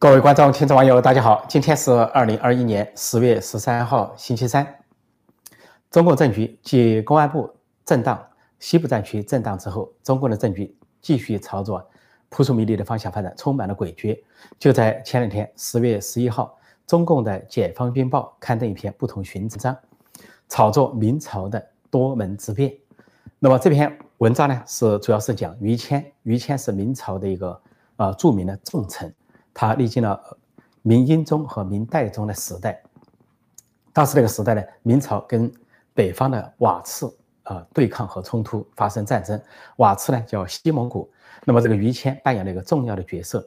各位观众、听众、网友，大家好！今天是二零二一年十月十三号，星期三。中共政局继公安部震荡、西部战区震荡之后，中共的政局继续朝着扑朔迷离的方向发展，充满了诡谲。就在前两天，十月十一号，中共的《解放军报》刊登一篇不同寻常，炒作明朝的多门之变。那么这篇文章呢，是主要是讲于谦。于谦是明朝的一个呃著名的重臣，他历经了明英宗和明代宗的时代。当时那个时代呢，明朝跟北方的瓦剌啊对抗和冲突，发生战争。瓦剌呢叫西蒙古，那么这个于谦扮演了一个重要的角色。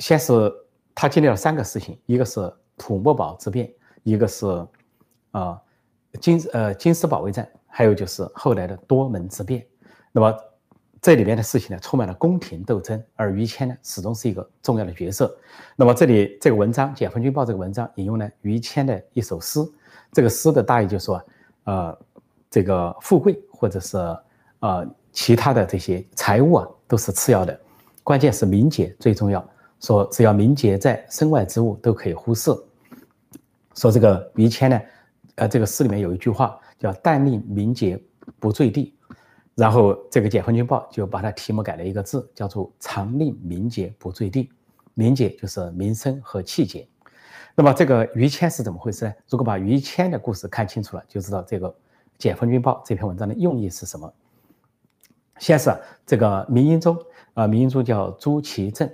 先是他经历了三个事情，一个是土木堡之变，一个是啊金呃金丝保卫战，还有就是后来的多门之变。那么这里面的事情呢，充满了宫廷斗争，而于谦呢始终是一个重要的角色。那么这里这个文章《解放军报》这个文章引用了于谦的一首诗，这个诗的大意就是说。呃，这个富贵或者是呃其他的这些财物啊，都是次要的，关键是名节最重要。说只要名节在，身外之物都可以忽视。说这个于谦呢，呃，这个诗里面有一句话叫“但令名节不坠地”，然后这个《解放军报》就把它题目改了一个字，叫做“常令名节不坠地”。名节就是名声和气节。那么这个于谦是怎么回事呢？如果把于谦的故事看清楚了，就知道这个《解放军报》这篇文章的用意是什么。先是这个明英宗啊，明英宗叫朱祁镇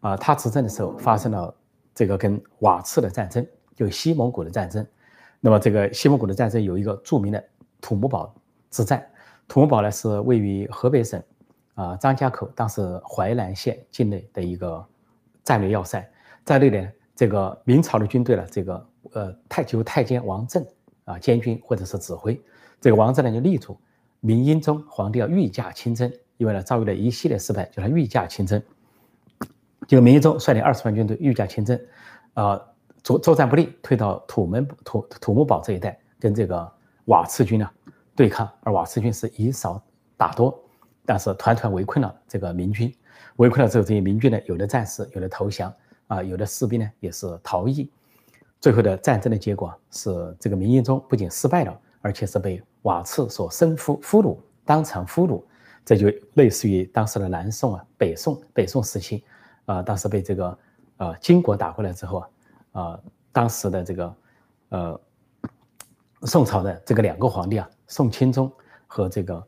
啊，他执政的时候发生了这个跟瓦剌的战争，就西蒙古的战争。那么这个西蒙古的战争有一个著名的土木堡之战，土木堡呢是位于河北省啊张家口当时淮南县境内的一个战略要塞，在那里。这个明朝的军队呢，这个呃太就太监王振啊监军或者是指挥，这个王振呢就力主明英宗皇帝要御驾亲征，因为呢遭遇了一系列失败，叫他御驾亲征。这个明英宗率领二十万军队御驾亲征，啊作作战不利，退到土门土土木堡这一带，跟这个瓦剌军呢对抗，而瓦剌军是以少打多，但是团团围困了这个明军，围困了之后，这些明军呢有的战死，有的投降。啊，有的士兵呢也是逃逸，最后的战争的结果是这个明英宗不仅失败了，而且是被瓦剌所生俘俘虏，当场俘虏。这就类似于当时的南宋啊，北宋北宋时期，啊，当时被这个呃金国打过来之后啊，啊，当时的这个呃宋朝的这个两个皇帝啊，宋钦宗和这个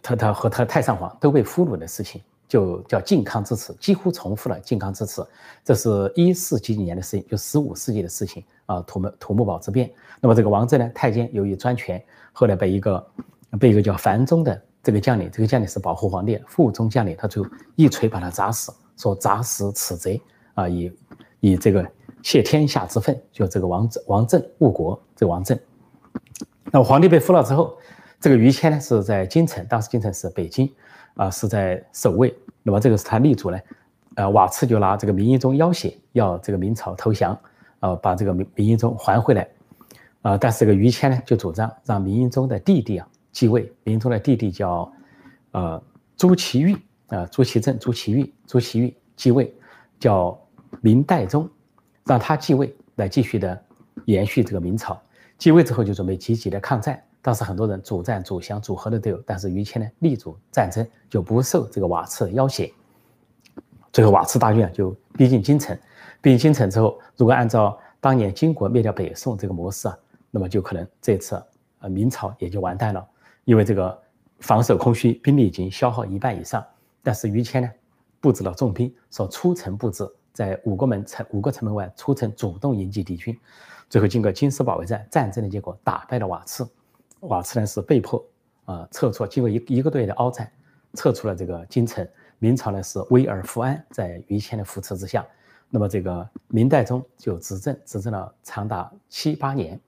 他他和他太上皇都被俘虏的事情。就叫靖康之耻，几乎重复了靖康之耻。这是一四几几年的事情，就十五世纪的事情啊。土木土木堡之变，那么这个王振呢，太监由于专权，后来被一个被一个叫樊中的这个将领，这个将领是保护皇帝副中将领，他就一锤把他砸死，说砸死此贼啊，以以这个泄天下之愤，就这个王振王振误国，这王振。那皇帝被俘了之后，这个于谦呢是在京城，当时京城是北京。啊，是在守卫。那么这个是他立足呢，呃，瓦剌就拿这个明英宗要挟，要这个明朝投降，啊，把这个明明英宗还回来。啊，但是这个于谦呢，就主张让明英宗的弟弟啊继位。明英宗的弟弟叫，呃，朱祁钰啊，朱祁镇、朱祁钰、朱祁钰继位，叫明代宗，让他继位来继续的延续这个明朝。继位之后就准备积极的抗战。当时很多人主战、主降、主和的都有，但是于谦呢力主战争，就不受这个瓦剌的要挟。最后瓦剌大军啊就逼近京城，逼近京城之后，如果按照当年金国灭掉北宋这个模式啊，那么就可能这次呃明朝也就完蛋了，因为这个防守空虚，兵力已经消耗一半以上。但是于谦呢布置了重兵，说出城布置，在五个门城五个城门外出城主动迎击敌军，最后经过金丝保卫战，战争的结果打败了瓦剌。瓦剌呢是被迫啊撤出，经过一一个多月的鏖战，撤出了这个京城。明朝呢是危而复安，在于谦的扶持之下，那么这个明代宗就执政，执政了长达七八年。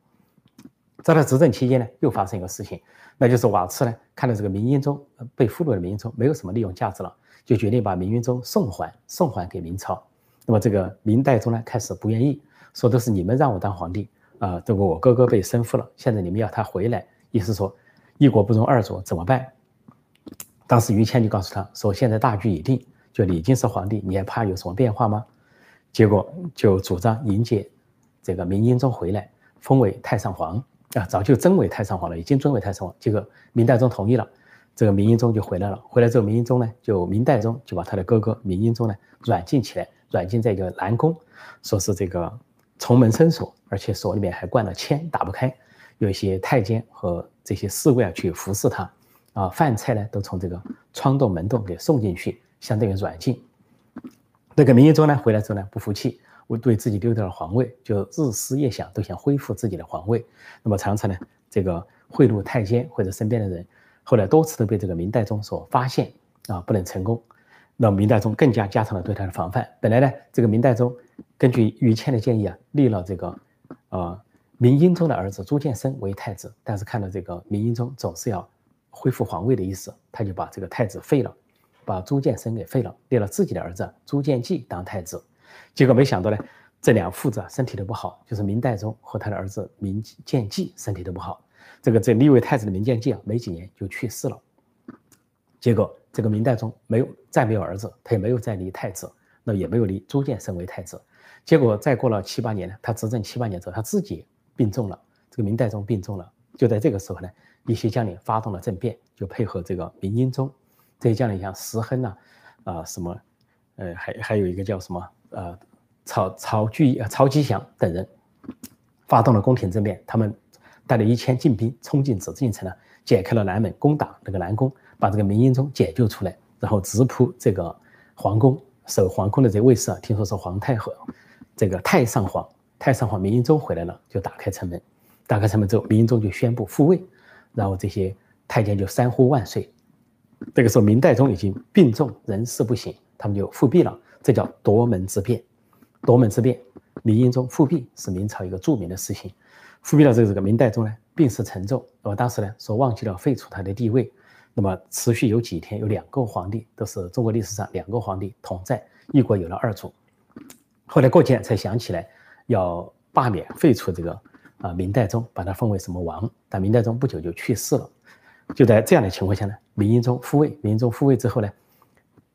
在他执政期间呢，又发生一个事情，那就是瓦剌呢看到这个明英宗被俘虏的明英宗没有什么利用价值了，就决定把明英宗送还，送还给明朝。那么这个明代宗呢开始不愿意，说都是你们让我当皇帝啊，这个我哥哥被生父了，现在你们要他回来。意思说，一国不容二主，怎么办？当时于谦就告诉他说：“现在大局已定，就你已经是皇帝，你还怕有什么变化吗？”结果就主张迎接这个明英宗回来，封为太上皇啊，早就尊为太上皇了，已经尊为太上皇。结果明代宗同意了，这个明英宗就回来了。回来之后，明英宗呢，就明代宗就把他的哥哥明英宗呢软禁起来，软禁在一个南宫，说是这个重门深锁，而且锁里面还灌了铅，打不开。有一些太监和这些侍卫啊去服侍他，啊，饭菜呢都从这个窗洞门洞给送进去，相当于软禁。那个明英宗呢回来之后呢不服气，我对自己丢掉了皇位，就日思夜想，都想恢复自己的皇位。那么常常呢这个贿赂太监或者身边的人，后来多次都被这个明代宗所发现，啊，不能成功。那明代宗更加加强了对他的防范。本来呢这个明代宗根据于谦的建议啊立了这个，呃。明英宗的儿子朱见深为太子，但是看到这个明英宗总是要恢复皇位的意思，他就把这个太子废了，把朱见深给废了，立了自己的儿子朱见济当太子。结果没想到呢，这两父子身体都不好，就是明代宗和他的儿子明见济身体都不好。这个这立为太子的明见济啊，没几年就去世了。结果这个明代宗没有再没有儿子，他也没有再立太子，那也没有立朱见深为太子。结果再过了七八年呢，他执政七八年之后，他自己。病重了，这个明代宗病重了，就在这个时候呢，一些将领发动了政变，就配合这个明英宗。这些将领像石亨呐，啊什么，呃还还有一个叫什么呃曹曹巨曹吉祥等人，发动了宫廷政变。他们带了一千禁兵冲进紫禁城了，解开了南门，攻打那个南宫，把这个明英宗解救出来，然后直扑这个皇宫。守皇宫的这卫士啊，听说是皇太后，这个太上皇。太上皇明英宗回来了，就打开城门。打开城门之后，明英宗就宣布复位，然后这些太监就三呼万岁。这个时候，明代宗已经病重，人事不省，他们就复辟了。这叫夺门之变。夺门之变，明英宗复辟是明朝一个著名的事情。复辟了这个这个明代宗呢，病势沉重。那么当时呢，说忘记了废除他的地位。那么持续有几天，有两个皇帝，都是中国历史上两个皇帝同在，一国有了二主。后来过几天才想起来。要罢免废除这个啊明代宗，把他封为什么王？但明代宗不久就去世了。就在这样的情况下呢，明英宗复位。明英宗复位之后呢，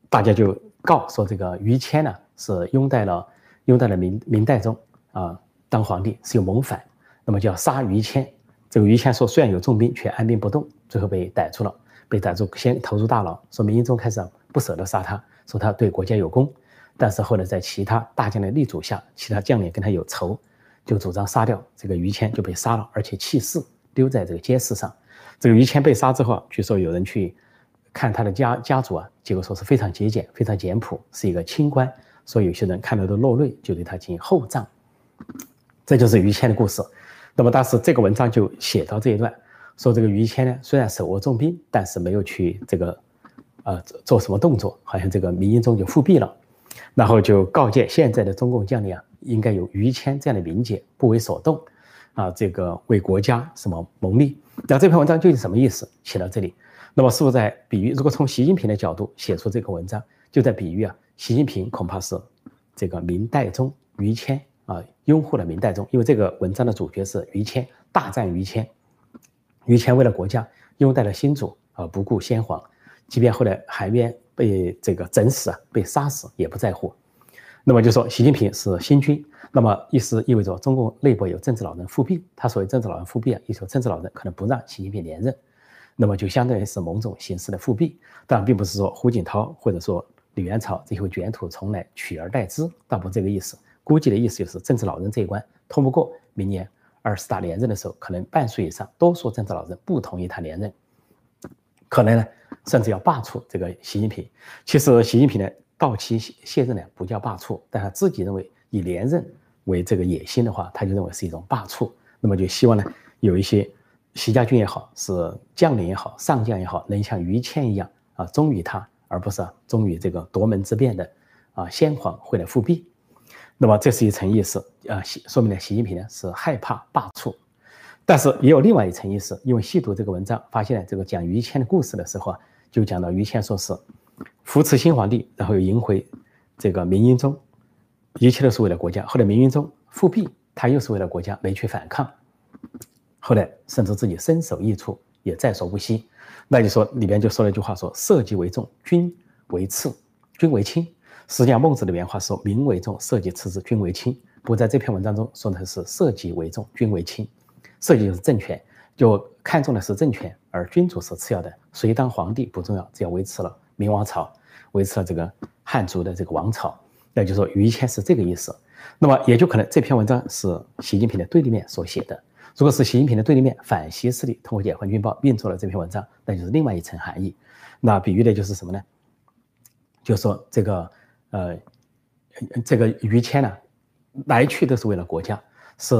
大家就告说这个于谦呢是拥戴了拥戴了明明代宗啊当皇帝是有谋反，那么就要杀于谦。这个于谦说虽然有重兵却按兵不动，最后被逮住了，被逮住先投入大牢。说明英宗开始不舍得杀他，说他对国家有功。但是后来在其他大将的力主下，其他将领跟他有仇，就主张杀掉这个于谦，就被杀了，而且弃尸丢在这个街市上。这个于谦被杀之后，据说有人去看他的家家族啊，结果说是非常节俭、非常简朴，是一个清官，所以有些人看到都落泪，就对他进行厚葬。这就是于谦的故事。那么当时这个文章就写到这一段，说这个于谦呢，虽然手握重兵，但是没有去这个呃做什么动作，好像这个明英宗就复辟了。然后就告诫现在的中共将领啊，应该有于谦这样的名节，不为所动，啊，这个为国家什么谋利。那这篇文章究竟什么意思？写到这里，那么是不是在比喻？如果从习近平的角度写出这个文章，就在比喻啊，习近平恐怕是这个明代宗于谦啊，拥护了明代宗，因为这个文章的主角是于谦，大战于谦，于谦为了国家拥戴了新主啊，不顾先皇，即便后来海边。被这个整死啊，被杀死也不在乎。那么就说习近平是新军，那么意思意味着中共内部有政治老人复辟。他所谓政治老人复辟啊，意思说政治老人可能不让习近平连任，那么就相当于是某种形式的复辟。当然，并不是说胡锦涛或者说李元朝这些卷土重来取而代之，倒不是这个意思。估计的意思就是政治老人这一关通不过，明年二十大连任的时候，可能半数以上多数政治老人不同意他连任，可能呢。甚至要罢黜这个习近平。其实习近平呢，到期卸任呢不叫罢黜，但他自己认为以连任为这个野心的话，他就认为是一种罢黜。那么就希望呢，有一些习家军也好，是将领也好，上将也好，能像于谦一样啊，忠于他，而不是忠于这个夺门之变的啊先皇会来复辟。那么这是一层意思啊，说明呢，习近平呢是害怕罢黜。但是也有另外一层意思，因为细读这个文章，发现这个讲于谦的故事的时候啊，就讲到于谦说是扶持新皇帝，然后又迎回这个明英宗，一切都是为了国家。后来明英宗复辟，他又是为了国家，没去反抗。后来甚至自己身首异处，也在所不惜。那就说里边就说了一句话，说社稷为重，君为次，君为轻。实际上，孟子的原话说：“民为重，社稷次之，君为轻。”不过在这篇文章中说的是“社稷为重，君为轻”。社稷就是政权，就看重的是政权，而君主是次要的。谁当皇帝不重要，只要维持了明王朝，维持了这个汉族的这个王朝，那就说于谦是这个意思。那么也就可能这篇文章是习近平的对立面所写的。如果是习近平的对立面反西势力通过解放军报运作了这篇文章，那就是另外一层含义。那比喻的就是什么呢？就说这个呃，这个于谦呢，来去都是为了国家，是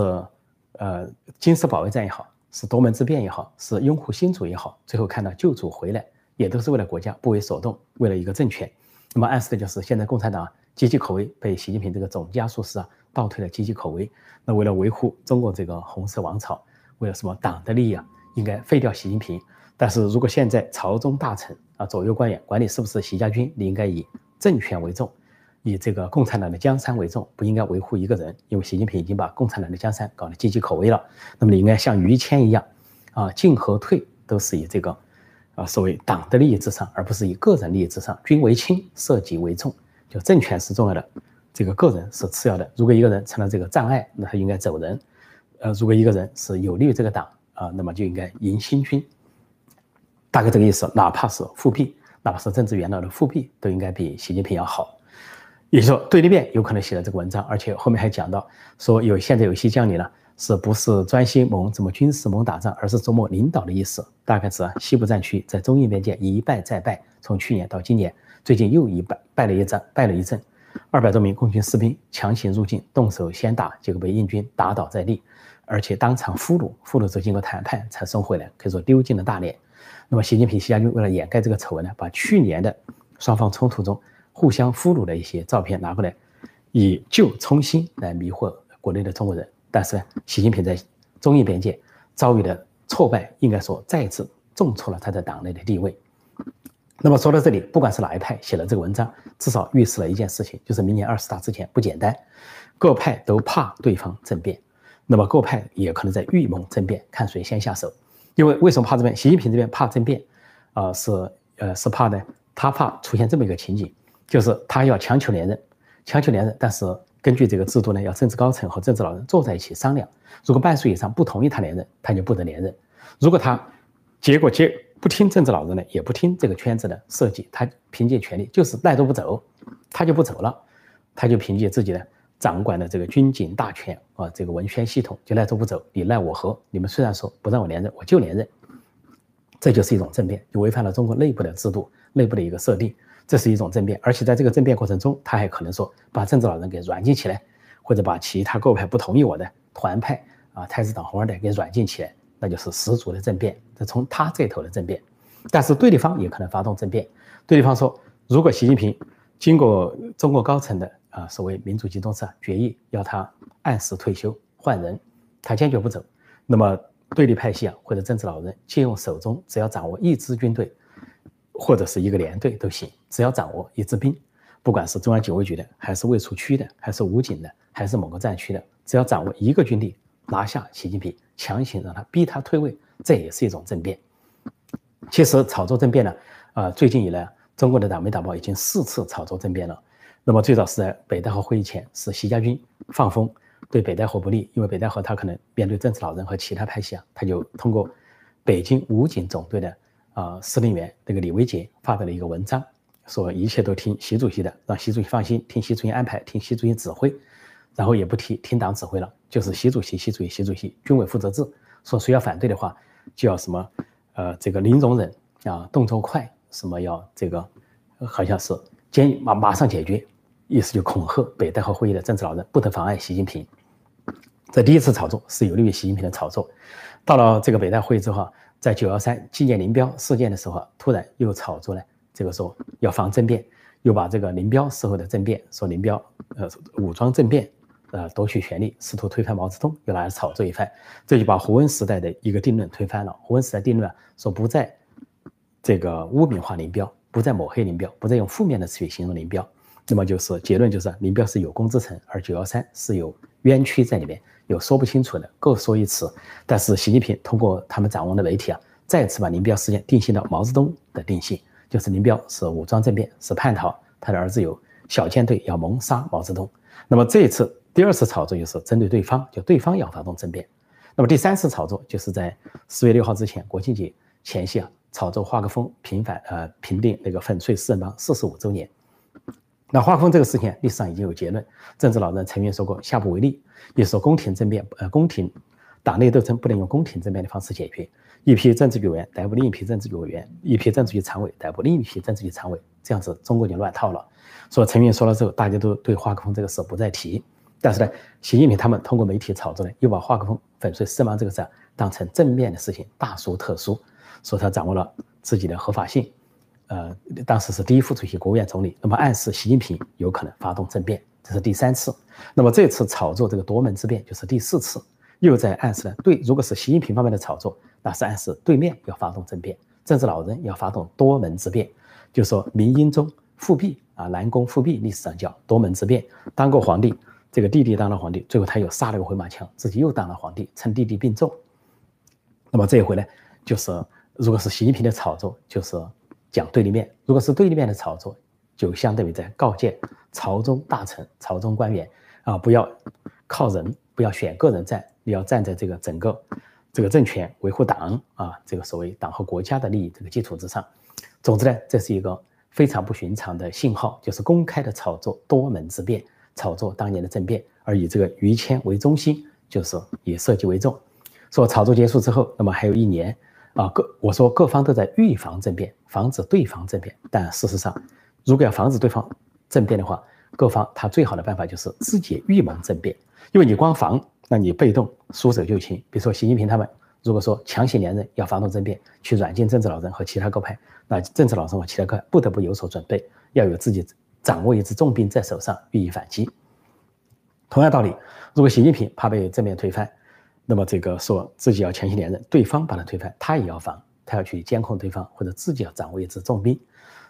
呃金石保卫战也好，是夺门之变也好，是拥护新主也好，最后看到旧主回来，也都是为了国家，不为所动，为了一个政权。那么暗示的就是现在共产党岌岌可危被习近平这个总加速师啊倒退了岌岌可危。那为了维护中国这个红色王朝，为了什么党的利益啊，应该废掉习近平。但是如果现在朝中大臣啊、左右官员管你是不是习家军，你应该以政权为重，以这个共产党的江山为重，不应该维护一个人，因为习近平已经把共产党的江山搞得岌岌可危了。那么你应该像于谦一样，啊，进和退都是以这个，啊，所谓党的利益至上，而不是以个人利益至上。君为轻，社稷为重，就政权是重要的，这个个人是次要的。如果一个人成了这个障碍，那他应该走人。呃，如果一个人是有利于这个党啊，那么就应该迎新军。大概这个意思，哪怕是复辟，哪怕是政治元老的复辟，都应该比习近平要好。也就是说，对立面有可能写了这个文章，而且后面还讲到说，有现在有些将领呢，是不是专心蒙怎么军事蒙打仗，而是琢磨领导的意思。大概是西部战区在中印边界一败再败，从去年到今年，最近又一败败了一仗，败了一阵，二百多名共军士兵强行入境，动手先打，结果被印军打倒在地，而且当场俘虏，俘虏之后经过谈判才送回来，可以说丢尽了大脸。那么，习近平、习家军为了掩盖这个丑闻呢，把去年的双方冲突中互相俘虏的一些照片拿过来，以旧充新来迷惑国内的中国人。但是呢，习近平在中印边界遭遇的挫败，应该说再次重挫了他在党内的地位。那么说到这里，不管是哪一派写了这个文章，至少预示了一件事情，就是明年二十大之前不简单，各派都怕对方政变，那么各派也可能在预谋政变，看谁先下手。因为为什么怕政变？习近平这边怕政变，啊，是呃是怕呢？他怕出现这么一个情景，就是他要强求连任，强求连任，但是根据这个制度呢，要政治高层和政治老人坐在一起商量。如果半数以上不同意他连任，他就不得连任。如果他结果接不听政治老人的，也不听这个圈子的设计，他凭借权力就是赖都不走，他就不走了，他就凭借自己的。掌管的这个军警大权啊，这个文宣系统就赖着不走，你奈我何？你们虽然说不让我连任，我就连任，这就是一种政变，就违反了中国内部的制度、内部的一个设定，这是一种政变。而且在这个政变过程中，他还可能说把政治老人给软禁起来，或者把其他各派不同意我的团派啊、太子党、红二代给软禁起来，那就是十足的政变。这从他这头的政变，但是对立方也可能发动政变。对立方说，如果习近平经过中国高层的。啊，所谓民主集中制决议要他按时退休换人，他坚决不走。那么对立派系啊，或者政治老人借用手中只要掌握一支军队，或者是一个连队都行，只要掌握一支兵，不管是中央警卫局的，还是卫戍区的，还是武警的，还是某个战区的，只要掌握一个军力，拿下习近平，强行让他逼他退位，这也是一种政变。其实炒作政变呢，啊，最近以来，中国的党媒党报已经四次炒作政变了。那么最早是在北戴河会议前，是习家军放风，对北戴河不利，因为北戴河他可能面对政治老人和其他派系啊，他就通过北京武警总队的啊司令员那个李维杰发表了一个文章，说一切都听习主席的，让习主席放心，听习主席安排，听习主席指挥，然后也不听听党指挥了，就是习主席、习主席、习主席，军委负责制，说谁要反对的话，就要什么呃这个零容忍啊，动作快，什么要这个好像是。坚马马上解决，意思就恐吓北戴河会议的政治老人，不得妨碍习近平。这第一次炒作是有利于习近平的炒作。到了这个北戴会议之后，在九幺三纪念林彪事件的时候，突然又炒作了这个说要防政变，又把这个林彪时候的政变，说林彪呃武装政变，呃夺取权力，试图推翻毛泽东，又拿来炒作一番。这就把胡温时代的一个定论推翻了。胡温时代定论说不再这个污名化林彪。不再抹黑林彪，不再用负面的词语形容林彪，那么就是结论就是林彪是有功之臣，而九幺三是有冤屈在里面，有说不清楚的，各说一词。但是习近平通过他们掌握的媒体啊，再次把林彪事件定性到毛泽东的定性，就是林彪是武装政变，是叛逃，他的儿子有小舰队要谋杀毛泽东。那么这一次第二次炒作就是针对对方，就对方要发动政变。那么第三次炒作就是在四月六号之前，国庆节前夕啊，炒作华国锋平反呃平定那个粉碎四人帮四十五周年。那华国锋这个事情历史上已经有结论，政治老人曾经说过下不为例，也说宫廷政变呃宫廷党内斗争不能用宫廷政变的方式解决，一批政治局委员逮捕另一批政治局委员，一批政治局常委逮捕另一批政治局常委，这样子中国就乱套了。所以陈云说了之后，大家都对华国锋这个事不再提。但是呢，习近平他们通过媒体炒作呢，又把华国锋粉碎四人帮这个事当成正面的事情，大书特书，说他掌握了自己的合法性。呃，当时是第一副主席、国务院总理，那么暗示习近平有可能发动政变，这是第三次。那么这次炒作这个夺门之变就是第四次，又在暗示呢，对，如果是习近平方面的炒作，那是暗示对面要发动政变，政治老人要发动多门之变，就说明英宗复辟啊，南宫复辟，历史上叫多门之变，当过皇帝。这个弟弟当了皇帝，最后他又杀了个回马枪，自己又当了皇帝，趁弟弟病重。那么这一回呢，就是如果是习近平的炒作，就是讲对立面；如果是对立面的炒作，就相当于在告诫朝中大臣、朝中官员啊，不要靠人，不要选个人在，你要站在这个整个这个政权维护党啊，这个所谓党和国家的利益这个基础之上。总之呢，这是一个非常不寻常的信号，就是公开的炒作多门之变。炒作当年的政变，而以这个于谦为中心，就是以设计为重。说炒作结束之后，那么还有一年啊，各我说各方都在预防政变，防止对方政变。但事实上，如果要防止对方政变的话，各方他最好的办法就是自己预谋政变。因为你光防，那你被动束手就擒。比如说习近平他们，如果说强行连任要发动政变，去软禁政治老人和其他各派，那政治老人和其他各派不得不有所准备，要有自己。掌握一支重兵在手上，予以反击。同样道理，如果习近平怕被正面推翻，那么这个说自己要强行连任，对方把他推翻，他也要防，他要去监控对方，或者自己要掌握一支重兵。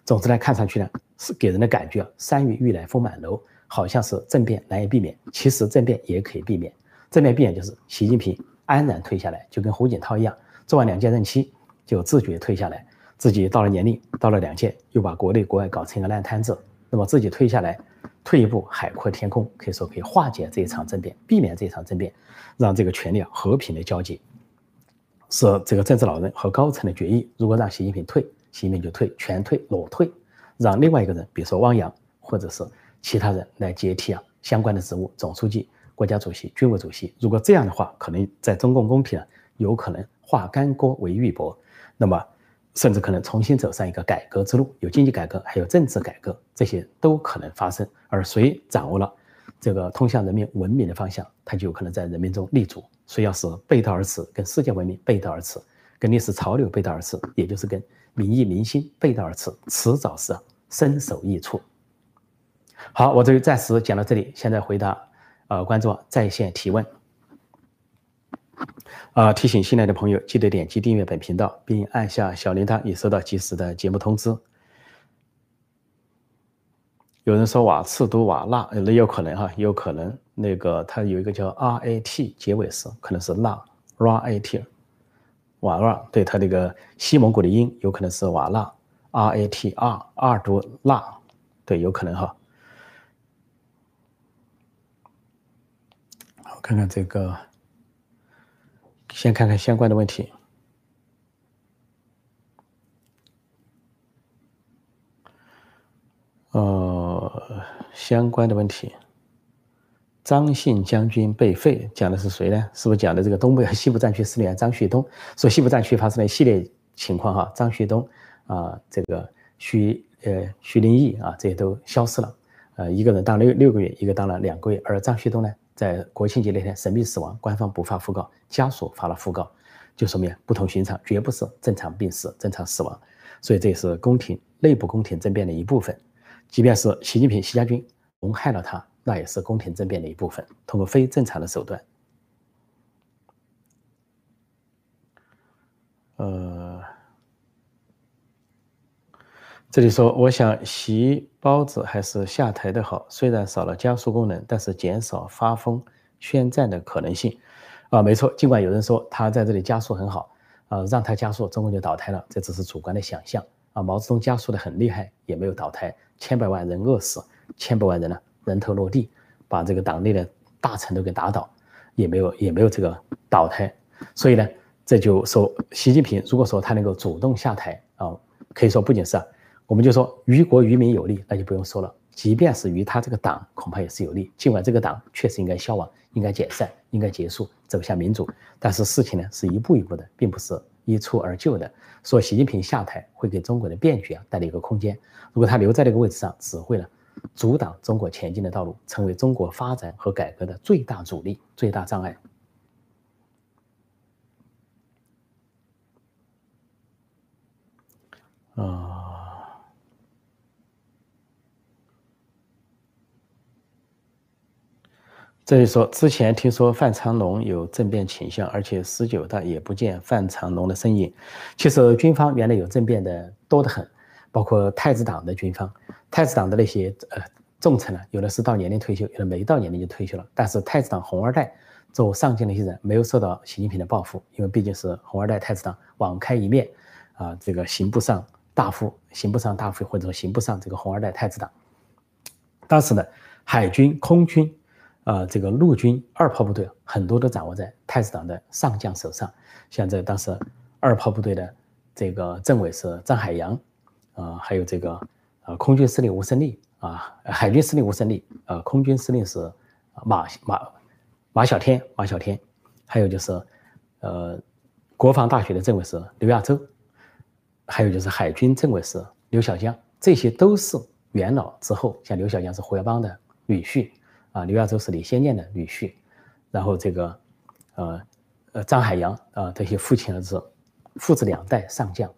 总之呢，看上去呢是给人的感觉啊，山雨欲来风满楼，好像是政变难以避免。其实政变也可以避免，政变避免就是习近平安然退下来，就跟胡锦涛一样，做完两届任期就自觉退下来，自己到了年龄，到了两届，又把国内国外搞成一个烂摊子。那么自己退下来，退一步海阔天空，可以说可以化解这一场政变，避免这一场政变，让这个权力啊和平的交接，是这个政治老人和高层的决议。如果让习近平退，习近平就退，全退裸退，让另外一个人，比如说汪洋或者是其他人来接替啊相关的职务，总书记、国家主席、军委主席。如果这样的话，可能在中共宫廷啊，有可能化干戈为玉帛。那么。甚至可能重新走上一个改革之路，有经济改革，还有政治改革，这些都可能发生。而谁掌握了这个通向人民文明的方向，他就有可能在人民中立足。谁要是背道而驰，跟世界文明背道而驰，跟历史潮流背道而驰，也就是跟民意民心背道而驰，迟早是身首异处。好，我这里暂时讲到这里，现在回答呃观众在线提问。啊！提醒新来的朋友，记得点击订阅本频道，并按下小铃铛，以收到及时的节目通知。有人说瓦次读瓦纳，那有可能哈，有可能那个它有一个叫 R A T 结尾时，可能是纳 R A T，瓦纳对它那个西蒙古的音有可能是瓦纳 R A T R R 读纳，对，有可能哈。我看看这个。先看看相关的问题。呃，相关的问题，张信将军被废，讲的是谁呢？是不是讲的这个东北 西部战区司令员张旭东？说西部战区发生了一系列情况哈，张旭东啊，这个徐呃徐林义啊，这些都消失了。呃，一个人当了六六个月，一个当了两个月，而张旭东呢？在国庆节那天神秘死亡，官方不发讣告，家属发了讣告，就说明不同寻常，绝不是正常病死、正常死亡，所以这也是宫廷内部宫廷政变的一部分。即便是习近平、习家军谋害了他，那也是宫廷政变的一部分，通过非正常的手段。呃。这里说，我想习包子还是下台的好，虽然少了加速功能，但是减少发疯宣战的可能性。啊，没错，尽管有人说他在这里加速很好，啊，让他加速，中共就倒台了，这只是主观的想象。啊，毛泽东加速的很厉害，也没有倒台，千百万人饿死，千百万人呢人头落地，把这个党内的大臣都给打倒，也没有也没有这个倒台。所以呢，这就说习近平如果说他能够主动下台啊，可以说不仅是啊，我们就说于国于民有利，那就不用说了。即便是于他这个党，恐怕也是有利。尽管这个党确实应该消亡、应该解散、应该结束，走向民主，但是事情呢是一步一步的，并不是一蹴而就的。说习近平下台会给中国的变局啊带来一个空间，如果他留在这个位置上，只会呢阻挡中国前进的道路，成为中国发展和改革的最大阻力、最大障碍。啊，这里说之前听说范长龙有政变倾向，而且十九大也不见范长龙的身影。其实军方原来有政变的多得很，包括太子党的军方，太子党的那些呃重臣呢，有的是到年龄退休，有的没到年龄就退休了。但是太子党红二代做上将那些人，没有受到习近平的报复，因为毕竟是红二代太子党网开一面啊，这个刑不上。大夫刑不上大夫，或者说刑不上这个红二代太子党。当时呢，海军、空军，呃，这个陆军二炮部队很多都掌握在太子党的上将手上。像这当时二炮部队的这个政委是张海洋，啊，还有这个呃空军司令吴胜利啊，海军司令吴胜利，呃，空军司令是马马马小天，马小天，还有就是呃国防大学的政委是刘亚洲。还有就是海军政委是刘小江，这些都是元老之后，像刘小江是胡耀邦的女婿啊，刘亚洲是李先念的女婿，然后这个，呃，呃张海洋啊，这些父亲儿子，父子两代上将，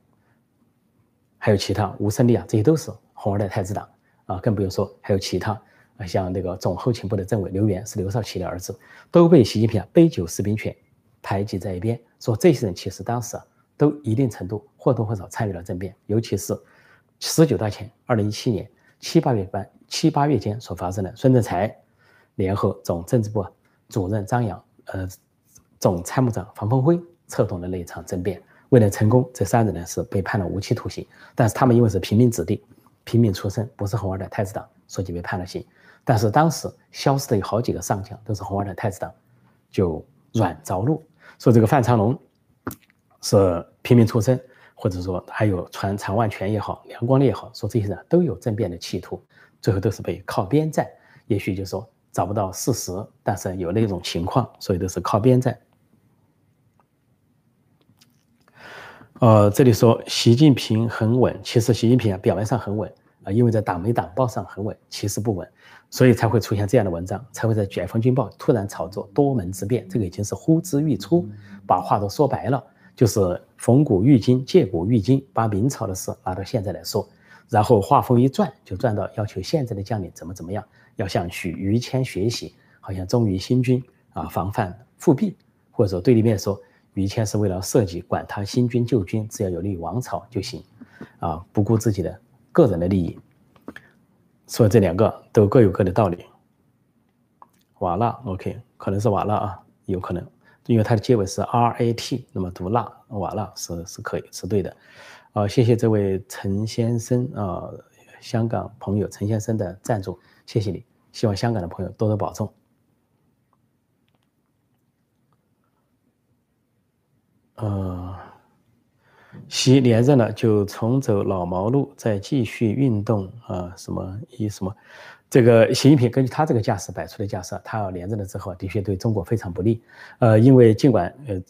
还有其他吴胜利啊，这些都是红二代太子党啊，更不用说还有其他啊，像那个总后勤部的政委刘源是刘少奇的儿子，都被习近平啊杯酒释兵权排挤在一边，说这些人其实当时啊。都一定程度或多或少参与了政变，尤其是十九大前，二零一七年七八月班七八月间所发生的孙政才联合总政治部主任张扬，呃，总参谋长房峰辉策动的那一场政变，为了成功，这三人呢是被判了无期徒刑，但是他们因为是平民子弟，平民出身，不是红二代太子党，所以被判了刑。但是当时消失的有好几个上将都是红二代太子党，就软着陆，说这个范长龙。是平民出身，或者说还有传常万全也好，梁光烈也好，说这些人都有政变的企图，最后都是被靠边站。也许就说找不到事实，但是有那种情况，所以都是靠边站。呃，这里说习近平很稳，其实习近平啊表面上很稳啊，因为在党媒党报上很稳，其实不稳，所以才会出现这样的文章，才会在解放军报突然炒作多门之变，这个已经是呼之欲出，把话都说白了。就是逢古喻今，借古喻今，把明朝的事拿到现在来说，然后话锋一转，就转到要求现在的将领怎么怎么样，要向许于谦学习，好像忠于新军啊，防范复辟，或者说对立面说于谦是为了设计，管他新军旧军，只要有利于王朝就行，啊，不顾自己的个人的利益，说这两个都各有各的道理。瓦剌，OK，可能是瓦剌啊，有可能。因为它的结尾是 R A T，那么读蜡瓦剌是是可以是对的，啊，谢谢这位陈先生啊，香港朋友陈先生的赞助，谢谢你，希望香港的朋友多多保重。呃，习连任了就重走老毛路，再继续运动啊，什么一什么。这个习近平根据他这个架势摆出的架势，他要连任了之后，的确对中国非常不利。呃，因为尽管呃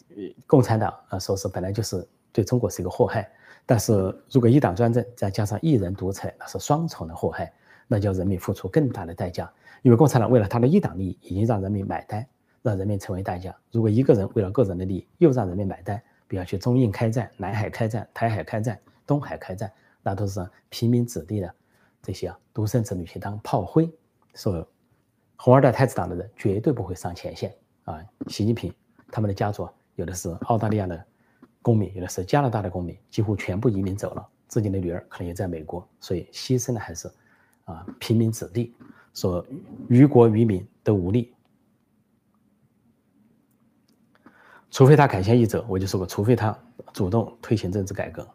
共产党啊说是本来就是对中国是一个祸害，但是如果一党专政再加上一人独裁，那是双重的祸害，那叫人民付出更大的代价。因为共产党为了他的一党利益，已经让人民买单，让人民成为代价。如果一个人为了个人的利益，又让人民买单，比如去中印开战、南海开战、台海开战、东海开战，那都是平民子弟的。这些啊，独生子女去当炮灰，说红二代太子党的人绝对不会上前线啊。习近平他们的家族有的是澳大利亚的公民，有的是加拿大的公民，几乎全部移民走了，自己的女儿可能也在美国，所以牺牲的还是啊平民子弟，说于国于民都无力。除非他改弦易辙，我就说过，除非他主动推行政治改革。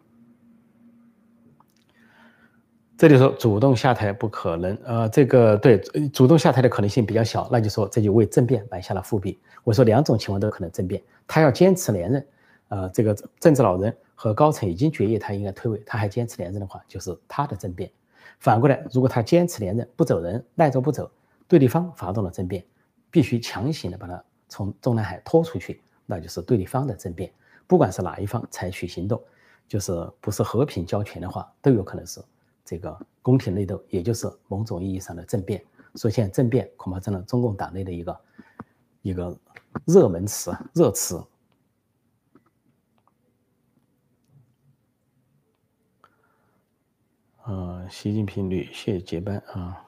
这里说主动下台不可能，呃，这个对主动下台的可能性比较小，那就说这就为政变埋下了伏笔。我说两种情况都可能政变，他要坚持连任，呃，这个政治老人和高层已经决议他应该退位，他还坚持连任的话，就是他的政变。反过来，如果他坚持连任不走人，赖着不走，对立方发动了政变，必须强行的把他从中南海拖出去，那就是对立方的政变。不管是哪一方采取行动，就是不是和平交权的话，都有可能是。这个宫廷内斗，也就是某种意义上的政变。所以现在政变恐怕成了中共党内的一个一个热门词、热词。啊，习近平屡谢接班啊。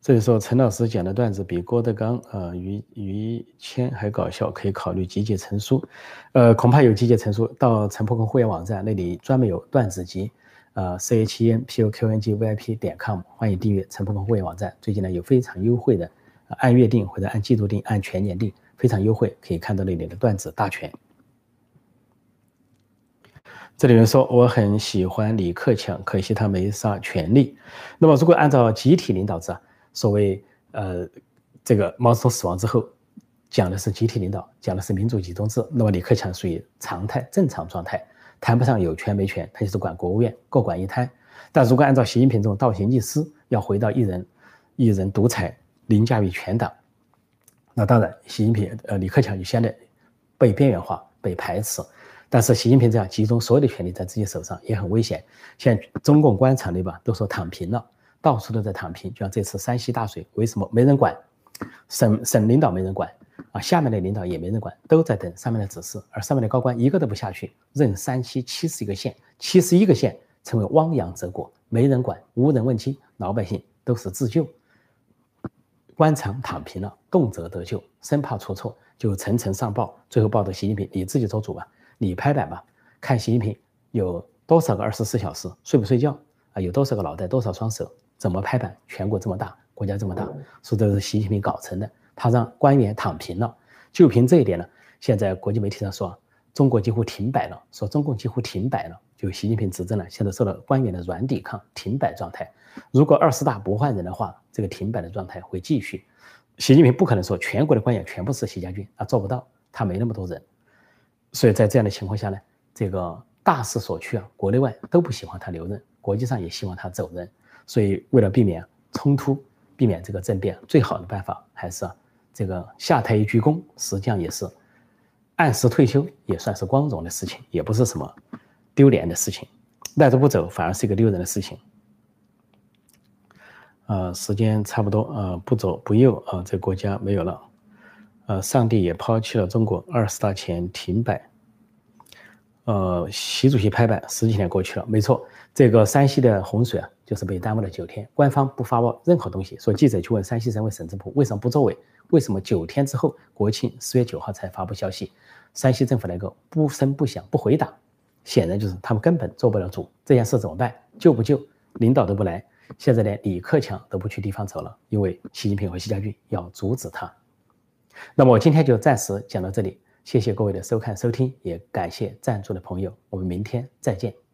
这里说陈老师讲的段子比郭德纲、呃于于谦还搞笑，可以考虑集结成书。呃，恐怕有集结成书，到陈破空会员网站那里专门有段子集，呃，c h e n p o q n g v i p 点 com，欢迎订阅陈破空会员网站。最近呢有非常优惠的，按月订或者按季度订、按全年订，非常优惠，可以看到那里的段子大全。这里面说我很喜欢李克强，可惜他没啥权利。那么如果按照集体领导制啊？所谓呃，这个毛泽东死亡之后，讲的是集体领导，讲的是民主集中制。那么李克强属于常态正常状态，谈不上有权没权，他就是管国务院，各管一摊。但如果按照习近平这种倒行逆施，要回到一人一人独裁，凌驾于全党，那当然习近平呃李克强就现在被边缘化、被排斥。但是习近平这样集中所有的权力在自己手上也很危险。现在中共官场里吧，都说躺平了。到处都在躺平，就像这次山西大水，为什么没人管？省省领导没人管啊，下面的领导也没人管，都在等上面的指示，而上面的高官一个都不下去，任山西七十一个县，七十一个县成为汪洋泽国，没人管，无人问津，老百姓都是自救，官场躺平了，动辄得救，生怕出错就层层上报，最后报到习近平，你自己做主吧，你拍板吧，看习近平有多少个二十四小时睡不睡觉啊？有多少个脑袋，多少双手？怎么拍板？全国这么大，国家这么大，说这是习近平搞成的。他让官员躺平了，就凭这一点呢，现在国际媒体上说中国几乎停摆了，说中共几乎停摆了，就习近平执政了，现在受到官员的软抵抗，停摆状态。如果二十大不换人的话，这个停摆的状态会继续。习近平不可能说全国的官员全部是习家军，他做不到，他没那么多人。所以在这样的情况下呢，这个大势所趋啊，国内外都不喜欢他留任，国际上也希望他走人。所以，为了避免冲突，避免这个政变，最好的办法还是这个下台一鞠躬，实际上也是按时退休，也算是光荣的事情，也不是什么丢脸的事情。赖着不走，反而是一个丢人的事情。呃，时间差不多，呃，不左不右，啊，这国家没有了。呃，上帝也抛弃了中国，二十大前停摆。呃，习主席拍板，十几天过去了，没错，这个山西的洪水啊。就是被耽误了九天，官方不发布任何东西。说记者去问山西省委省政府为什么不作为？为什么九天之后国庆十月九号才发布消息？山西政府那个不声不响不回答，显然就是他们根本做不了主。这件事怎么办？救不救？领导都不来，现在连李克强都不去地方走了，因为习近平和习家军要阻止他。那么我今天就暂时讲到这里，谢谢各位的收看收听，也感谢赞助的朋友，我们明天再见。